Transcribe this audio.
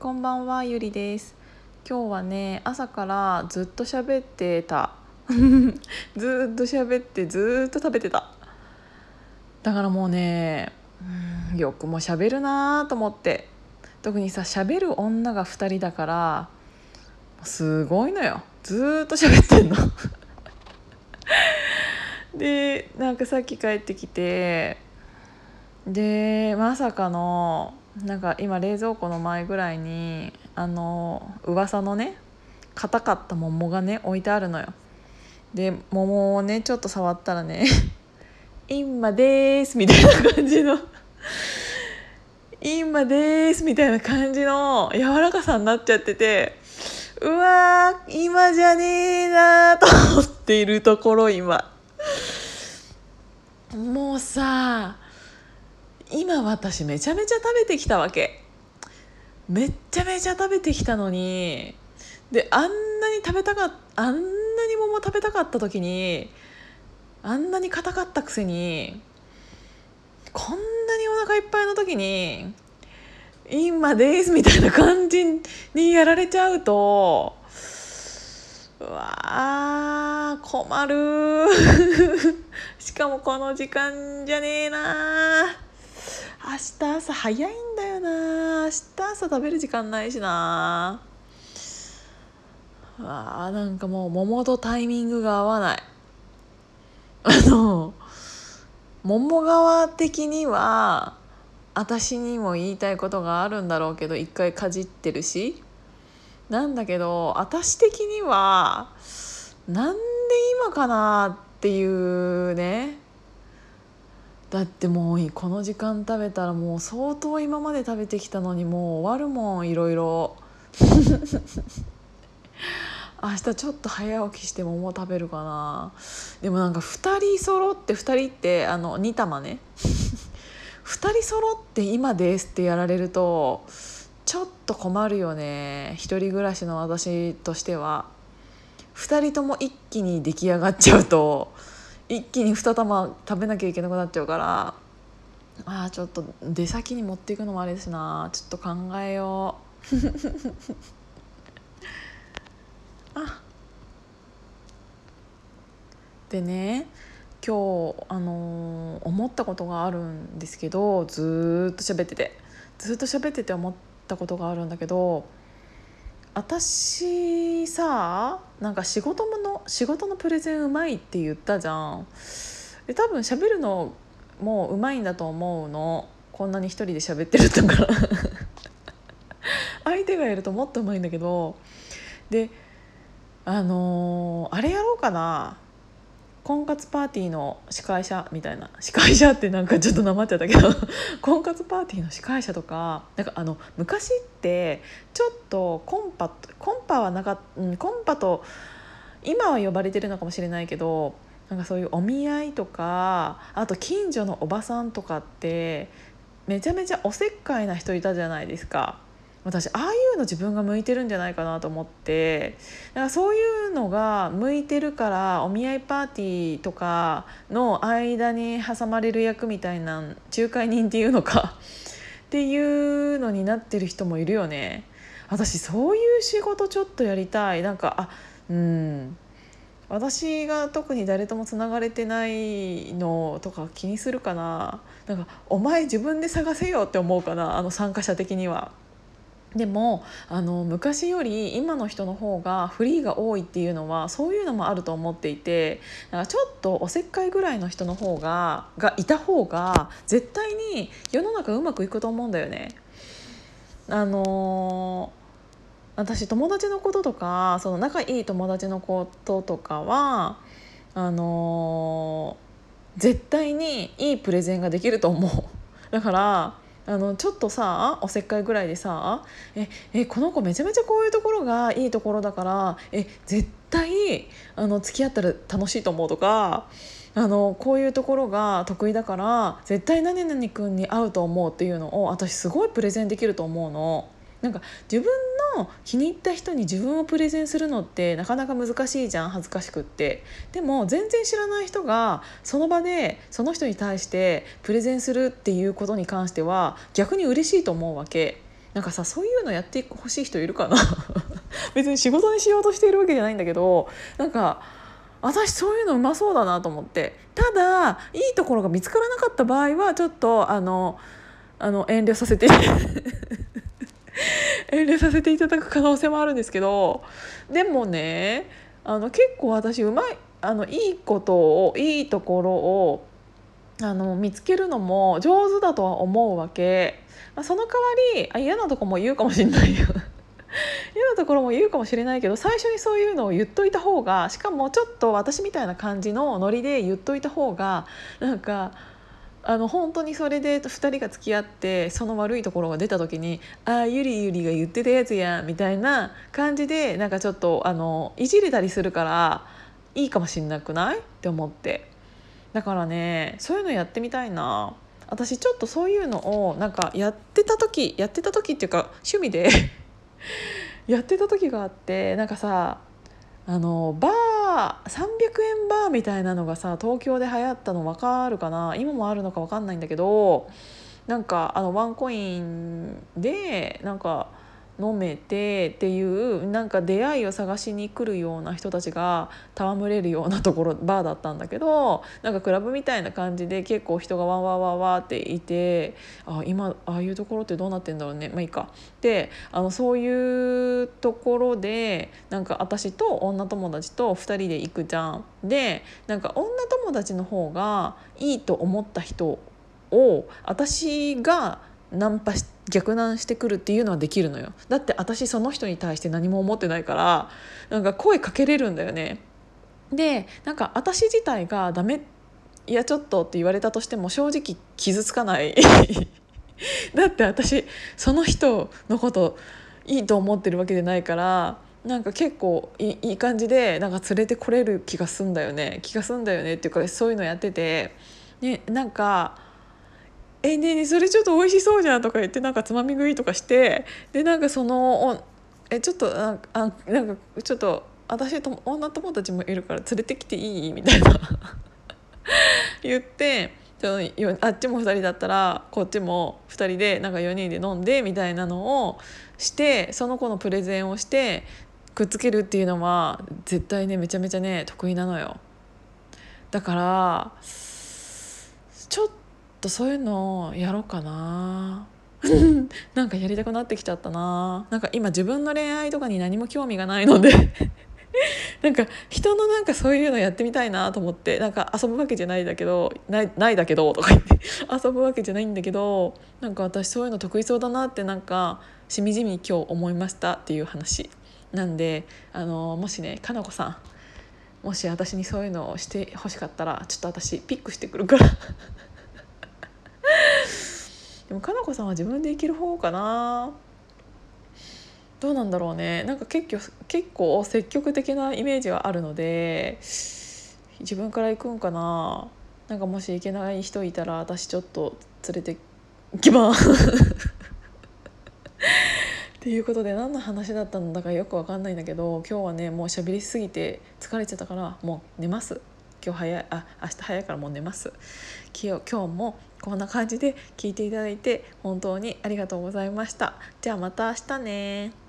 こんばんはゆりです。今日はね朝からずっと喋ってた。ずっと喋ってずっと食べてた。だからもうねよくも喋るなと思って。特にさ喋る女が2人だからすごいのよ。ずっと喋ってんの。でなんかさっき帰ってきてでまさかのなんか今冷蔵庫の前ぐらいにあの噂のね硬かった桃がね置いてあるのよ。で桃をねちょっと触ったらね「今です」みたいな感じの「今です」みたいな感じの柔らかさになっちゃっててうわ今じゃねえなーと思っているところ今。もうさ今私めちゃめちゃ食べてきたわけ。めっちゃめちゃ食べてきたのにであんなに食べたかあんなに桃食べたかった時にあんなに硬かったくせにこんなにお腹いっぱいの時に「今です」みたいな感じにやられちゃうとうわー困る。しかもこの時間じゃねえな明日朝早いんだよな。明日朝食べる時間ないしな。あなんかもう桃とタイミングが合わない。あの桃側的には私にも言いたいことがあるんだろうけど一回かじってるし。なんだけど私的にはなんで今かなっていうね。だってもうこの時間食べたらもう相当今まで食べてきたのにもう終わるもんいろいろ。明日ちょっと早起きして桃食べるかな。でもなんか2人揃って2人ってあの2玉ね。2人揃って今ですってやられるとちょっと困るよね。一人暮らしの私としては。2人とも一気に出来上がっちゃうと。一気に2玉食べなきゃいけなくなっちゃうからあーちょっと出先に持っていくのもあれですな。ちょっと考えよう。あでね今日、あのー思ったことがあるんですけどずっと喋ってて。ずっと喋ってて思ったことがあるんだけど私さなんか仕事もの仕事のプレゼンうまいって言ったじゃん。で多分喋るのもううまいんだと思うの。こんなに一人で喋ってるんだから。相手がやるともっとうまいんだけど。であのーあれやろうかな。婚活パーティーの司会者みたいな司会者ってなんかちょっとなまっちゃったけど 婚活パーティーの司会者とかなんかあの昔ってちょっとコンパコンパはなかっうんコンパと今は呼ばれてるのかもしれないけどなんかそういうお見合いとかあと近所のおばさんとかってめちゃめちゃおせっかいな人いたじゃないですか。私ああいうの自分が向いてるんじゃないかなと思って。だからそういうのが向いてるからお見合いパーティーとかの間に挟まれる役みたいな仲介人っていうのか。っていうのになってる人もいるよね。私そういう仕事ちょっとやりたい。なんかあうん。私が特に誰ともつながれてないのとか気にするかな。なんかお前自分で探せよって思うかな。あの参加者的には。でもあの昔より今の人の方がフリーが多いっていうのはそういうのもあると思っていてなんかちょっとおせっかいぐらいの人の方ががいた方が絶対に世の中うまくいくと思うんだよね。あの私友達のこととかその仲いい友達のこととかはあの絶対にいいプレゼンができると思う。だからあのちょっとさおせっかいぐらいでさええこの子めちゃめちゃこういうところがいいところだからえ絶対あの付き合ったら楽しいと思うとかあのこういうところが得意だから絶対何々君に合うと思うっていうのを私すごいプレゼンできると思うの。なんか自分の気に入った人に自分をプレゼンするのってなかなか難しいじゃん恥ずかしくって。でも全然知らない人がその場でその人に対してプレゼンするっていうことに関しては逆に嬉しいと思うわけ。なんかさそういうのやってほしい人いるかな？別に仕事にしようとしているわけじゃないんだけどなんか私そういうのうまそうだなと思って。ただいいところが見つからなかった場合はちょっとあのあの遠慮させて。遠慮させていただく可能性もあるんですけどでもねあの結構私うまいあのいいことをいいところをあの見つけるのも上手だとは思うわけ、まあ、その代わりあ嫌なとこも言うかもしれないよ。嫌なところも言うかもしれないけど最初にそういうのを言っといた方がしかもちょっと私みたいな感じのノリで言っといた方がなんかあの本当にそれで2人が付き合ってその悪いところが出た時に「ああゆりゆりが言ってたやつや」みたいな感じでなんかちょっとあのいじれたりするからいいかもしんなくない？って思って。だからねそういうのやってみたいな。私ちょっとそういうのをなんかやってた時やってた時っていうか趣味で やってた時があってなんかさあのバー300円バーみたいなのがさ東京で流行ったの分かるかな？今もあるのか分かんないんだけどなんかあのワンコインでなんか飲めてっていうなんか出会いを探しに来るような人たちが戯れるようなところバーだったんだけどなんかクラブみたいな感じで結構人がわわわわっていてあ今ああいうところってどうなってんだろうねまあいいか。であのそういうところでなんか私と女友達と2人で行くじゃん。でなんか女友達の方がいいと思った人を私がナンパして逆難してくるっていうのはできるのよ。だって私その人に対して何も思ってないからなんか声かけれるんだよね。でなんか私自体がダメいやちょっとって言われたとしても正直傷つかない。だって私その人のこといいと思ってるわけじゃないからなんか結構いい感じでなんか連れてこれる気がすんだよね。気がすんだよねっていうかそういうのやってて、ね、なんかえねえねそれちょっと美味しそうじゃん」とか言ってなんかつまみ食いとかしてでなんかそのえちょっとなんかあなんかちょっと私と女友達もいるから連れてきていい？みたいな 言ってあっちも2人だったらこっちも2人でなんか4人で飲んでみたいなのをしてその子のプレゼンをしてくっつけるっていうのは絶対ねめちゃめちゃね得意なのよ。だからちょっとそういうのやろうかな。なんかやりたくなってきちゃったな。なんか今自分の恋愛とかに何も興味がないので。なんか人のなんかそういうのやってみたいなと思って。なんか遊ぶわけじゃないだけどないないだけどとか言って。遊ぶわけじゃないんだけどなんか私そういうの得意そうだなってなんかしみじみ今日思いましたっていう話。なんであのもしねかなこさん。もし私にそういうのをしてほしかったらちょっと私ピックしてくるからでもかなこさんは自分で生きる方かな。どうなんだろうね。なんか結構結構積極的なイメージはあるので自分から行くんかな。なんかもし行けない人いたら私ちょっと連れてきます。っていうことで何の話だったんだかよく分かんないんだけど今日はねもう喋りすぎて疲れちゃったからもう寝ます。今日早いあ明日早いからもう寝ます。今日今日もこんな感じで聞いていただいて本当にありがとうございました。じゃあまた明日ね。